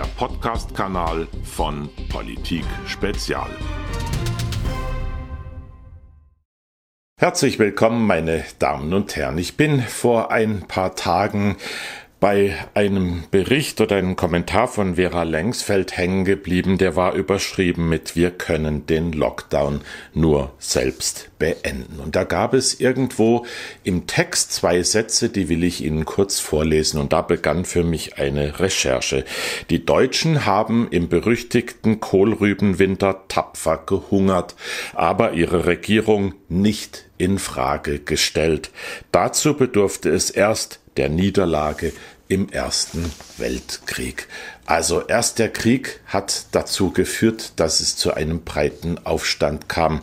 der Podcast-Kanal von Politik Spezial. Herzlich willkommen, meine Damen und Herren. Ich bin vor ein paar Tagen bei einem Bericht oder einem Kommentar von Vera Lengsfeld hängen geblieben, der war überschrieben mit Wir können den Lockdown nur selbst beenden. Und da gab es irgendwo im Text zwei Sätze, die will ich Ihnen kurz vorlesen. Und da begann für mich eine Recherche. Die Deutschen haben im berüchtigten Kohlrübenwinter tapfer gehungert, aber ihre Regierung nicht in Frage gestellt. Dazu bedurfte es erst der Niederlage im Ersten Weltkrieg. Also erst der Krieg hat dazu geführt, dass es zu einem breiten Aufstand kam.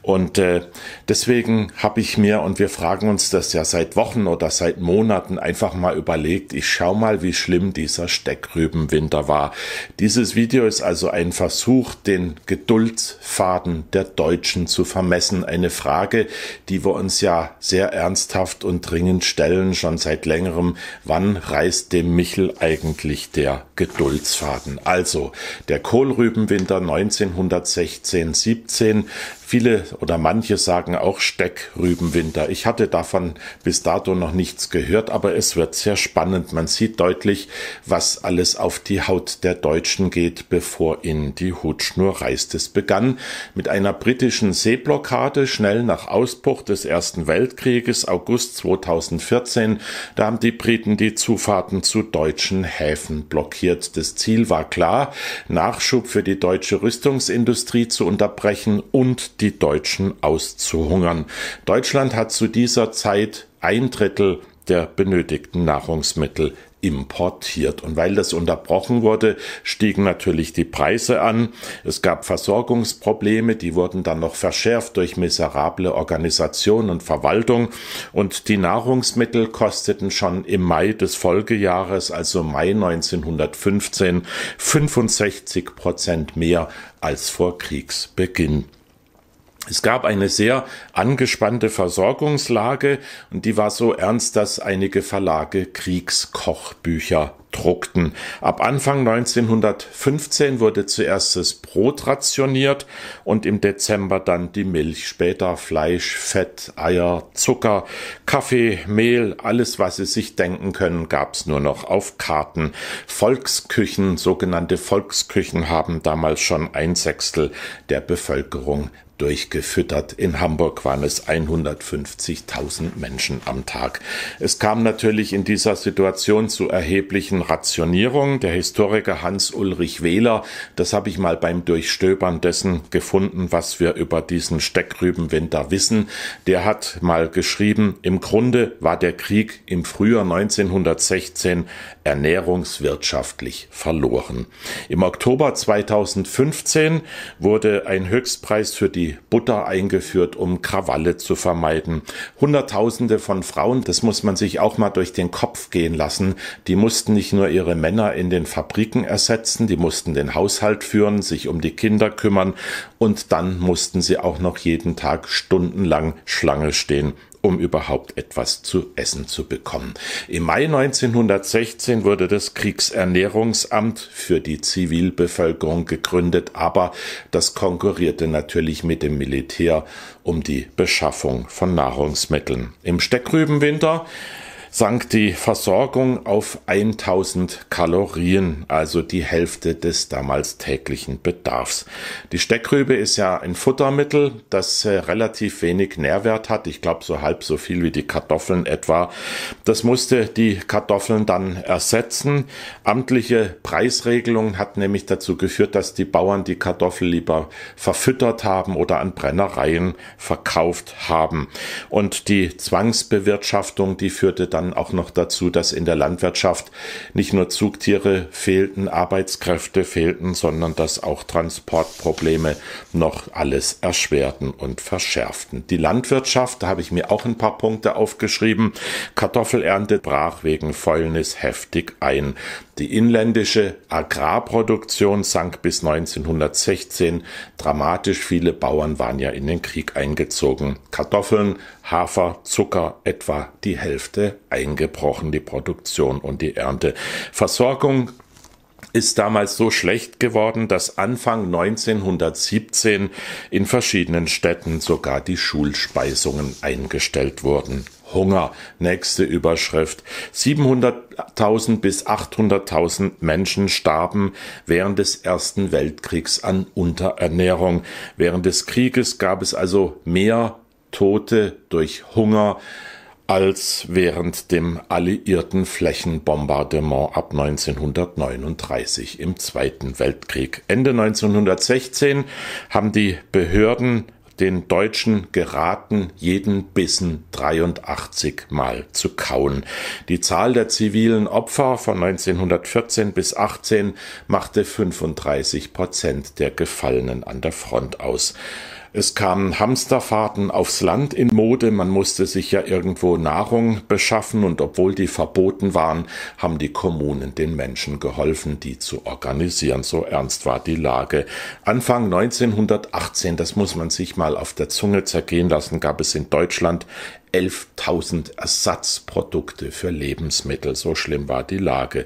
Und äh, deswegen habe ich mir, und wir fragen uns das ja seit Wochen oder seit Monaten, einfach mal überlegt, ich schau mal, wie schlimm dieser Steckrübenwinter war. Dieses Video ist also ein Versuch, den Geduldsfaden der Deutschen zu vermessen. Eine Frage, die wir uns ja sehr ernsthaft und dringend stellen, schon seit längerem. Wann reißt dem Michel eigentlich der Geduld? Geduldsfaden. Also der Kohlrübenwinter 1916-17 Viele oder manche sagen auch Steckrübenwinter. Ich hatte davon bis dato noch nichts gehört, aber es wird sehr spannend. Man sieht deutlich, was alles auf die Haut der Deutschen geht, bevor ihnen die Hutschnur reißt. Es begann mit einer britischen Seeblockade schnell nach Ausbruch des Ersten Weltkrieges, August 2014. Da haben die Briten die Zufahrten zu deutschen Häfen blockiert. Das Ziel war klar, Nachschub für die deutsche Rüstungsindustrie zu unterbrechen und die Deutschen auszuhungern. Deutschland hat zu dieser Zeit ein Drittel der benötigten Nahrungsmittel importiert. Und weil das unterbrochen wurde, stiegen natürlich die Preise an. Es gab Versorgungsprobleme, die wurden dann noch verschärft durch miserable Organisation und Verwaltung. Und die Nahrungsmittel kosteten schon im Mai des Folgejahres, also Mai 1915, 65 Prozent mehr als vor Kriegsbeginn. Es gab eine sehr angespannte Versorgungslage und die war so ernst, dass einige Verlage Kriegskochbücher druckten. Ab Anfang 1915 wurde zuerst das Brot rationiert und im Dezember dann die Milch, später Fleisch, Fett, Eier, Zucker, Kaffee, Mehl, alles was Sie sich denken können, gab's nur noch auf Karten. Volksküchen, sogenannte Volksküchen haben damals schon ein Sechstel der Bevölkerung durchgefüttert. In Hamburg waren es 150.000 Menschen am Tag. Es kam natürlich in dieser Situation zu erheblichen Rationierungen. Der Historiker Hans-Ulrich Wähler, das habe ich mal beim Durchstöbern dessen gefunden, was wir über diesen Steckrübenwinter wissen. Der hat mal geschrieben, im Grunde war der Krieg im Frühjahr 1916 ernährungswirtschaftlich verloren. Im Oktober 2015 wurde ein Höchstpreis für die Butter eingeführt, um Krawalle zu vermeiden. Hunderttausende von Frauen, das muss man sich auch mal durch den Kopf gehen lassen, die mussten nicht nur ihre Männer in den Fabriken ersetzen, die mussten den Haushalt führen, sich um die Kinder kümmern und dann mussten sie auch noch jeden Tag stundenlang Schlange stehen um überhaupt etwas zu essen zu bekommen. Im Mai 1916 wurde das Kriegsernährungsamt für die Zivilbevölkerung gegründet, aber das konkurrierte natürlich mit dem Militär um die Beschaffung von Nahrungsmitteln. Im Steckrübenwinter sank die Versorgung auf 1000 Kalorien, also die Hälfte des damals täglichen Bedarfs. Die Steckrübe ist ja ein Futtermittel, das äh, relativ wenig Nährwert hat. Ich glaube, so halb so viel wie die Kartoffeln etwa. Das musste die Kartoffeln dann ersetzen. Amtliche Preisregelung hat nämlich dazu geführt, dass die Bauern die Kartoffel lieber verfüttert haben oder an Brennereien verkauft haben. Und die Zwangsbewirtschaftung, die führte dann dann auch noch dazu, dass in der Landwirtschaft nicht nur Zugtiere fehlten, Arbeitskräfte fehlten, sondern dass auch Transportprobleme noch alles erschwerten und verschärften. Die Landwirtschaft, da habe ich mir auch ein paar Punkte aufgeschrieben. Kartoffelernte brach wegen Fäulnis heftig ein. Die inländische Agrarproduktion sank bis 1916 dramatisch. Viele Bauern waren ja in den Krieg eingezogen. Kartoffeln, Hafer, Zucker etwa die Hälfte eingebrochen, die Produktion und die Ernte. Versorgung ist damals so schlecht geworden, dass Anfang 1917 in verschiedenen Städten sogar die Schulspeisungen eingestellt wurden. Hunger, nächste Überschrift. 700.000 bis 800.000 Menschen starben während des Ersten Weltkriegs an Unterernährung. Während des Krieges gab es also mehr Tote durch Hunger als während dem alliierten Flächenbombardement ab 1939 im Zweiten Weltkrieg. Ende 1916 haben die Behörden den Deutschen geraten, jeden Bissen 83 Mal zu kauen. Die Zahl der zivilen Opfer von 1914 bis 18 machte 35 Prozent der Gefallenen an der Front aus. Es kamen Hamsterfahrten aufs Land in Mode, man musste sich ja irgendwo Nahrung beschaffen und obwohl die verboten waren, haben die Kommunen den Menschen geholfen, die zu organisieren. So ernst war die Lage. Anfang 1918, das muss man sich mal auf der Zunge zergehen lassen, gab es in Deutschland 11.000 Ersatzprodukte für Lebensmittel. So schlimm war die Lage.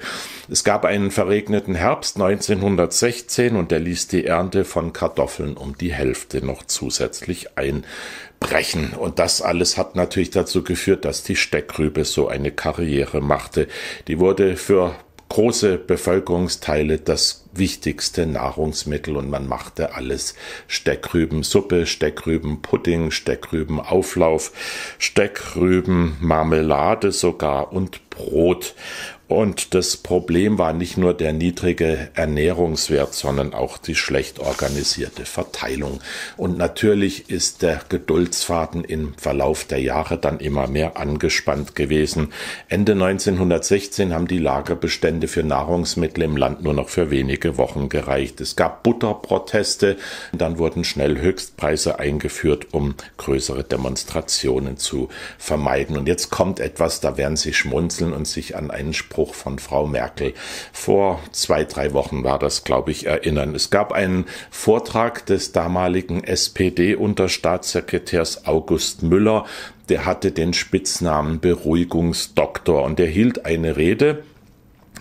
Es gab einen verregneten Herbst 1916 und der ließ die Ernte von Kartoffeln um die Hälfte noch zusätzlich einbrechen. Und das alles hat natürlich dazu geführt, dass die Steckrübe so eine Karriere machte. Die wurde für große Bevölkerungsteile das wichtigste Nahrungsmittel und man machte alles Steckrübensuppe, Steckrübenpudding, Steckrübenauflauf, Steckrübenmarmelade sogar und Brot. Und das Problem war nicht nur der niedrige Ernährungswert, sondern auch die schlecht organisierte Verteilung. Und natürlich ist der Geduldsfaden im Verlauf der Jahre dann immer mehr angespannt gewesen. Ende 1916 haben die Lagerbestände für Nahrungsmittel im Land nur noch für wenige Wochen gereicht. Es gab Butterproteste, dann wurden schnell Höchstpreise eingeführt, um größere Demonstrationen zu vermeiden. Und jetzt kommt etwas, da werden Sie schmunzeln und sich an einen Spruch Spruch von Frau Merkel. Vor zwei, drei Wochen war das, glaube ich, erinnern. Es gab einen Vortrag des damaligen SPD-Unterstaatssekretärs August Müller, der hatte den Spitznamen Beruhigungsdoktor und er hielt eine Rede,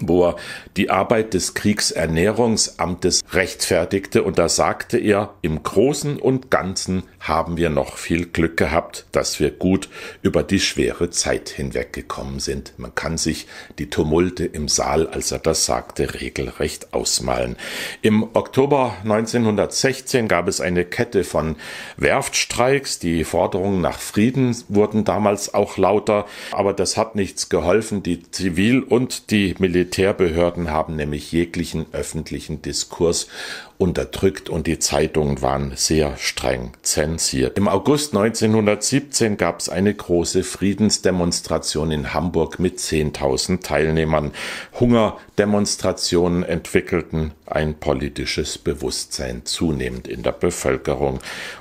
wo er die Arbeit des Kriegsernährungsamtes rechtfertigte und da sagte er, im Großen und Ganzen haben wir noch viel Glück gehabt, dass wir gut über die schwere Zeit hinweggekommen sind. Man kann sich die Tumulte im Saal, als er das sagte, regelrecht ausmalen. Im Oktober 1916 gab es eine Kette von Werftstreiks. Die Forderungen nach Frieden wurden damals auch lauter, aber das hat nichts geholfen. Die Zivil- und die Militärbehörden haben nämlich jeglichen öffentlichen Diskurs unterdrückt und die Zeitungen waren sehr streng zensiert. Im August 1917 gab es eine große Friedensdemonstration in Hamburg mit 10.000 Teilnehmern. Hungerdemonstrationen entwickelten ein politisches Bewusstsein zunehmend in der Bevölkerung.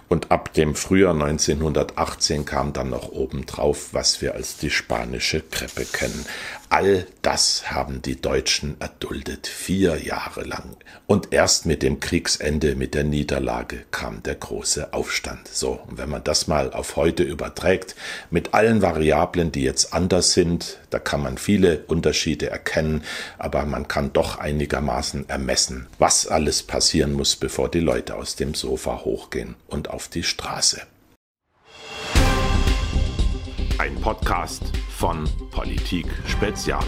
Und ab dem Frühjahr 1918 kam dann noch obendrauf, was wir als die spanische Kreppe kennen. All das haben die Deutschen erduldet, vier Jahre lang. Und erst mit dem Kriegsende, mit der Niederlage kam der große Aufstand. So, und wenn man das mal auf heute überträgt, mit allen Variablen, die jetzt anders sind, da kann man viele Unterschiede erkennen, aber man kann doch einigermaßen ermessen, was alles passieren muss, bevor die Leute aus dem Sofa hochgehen und auf die Straße. Ein Podcast von Politik Spezial.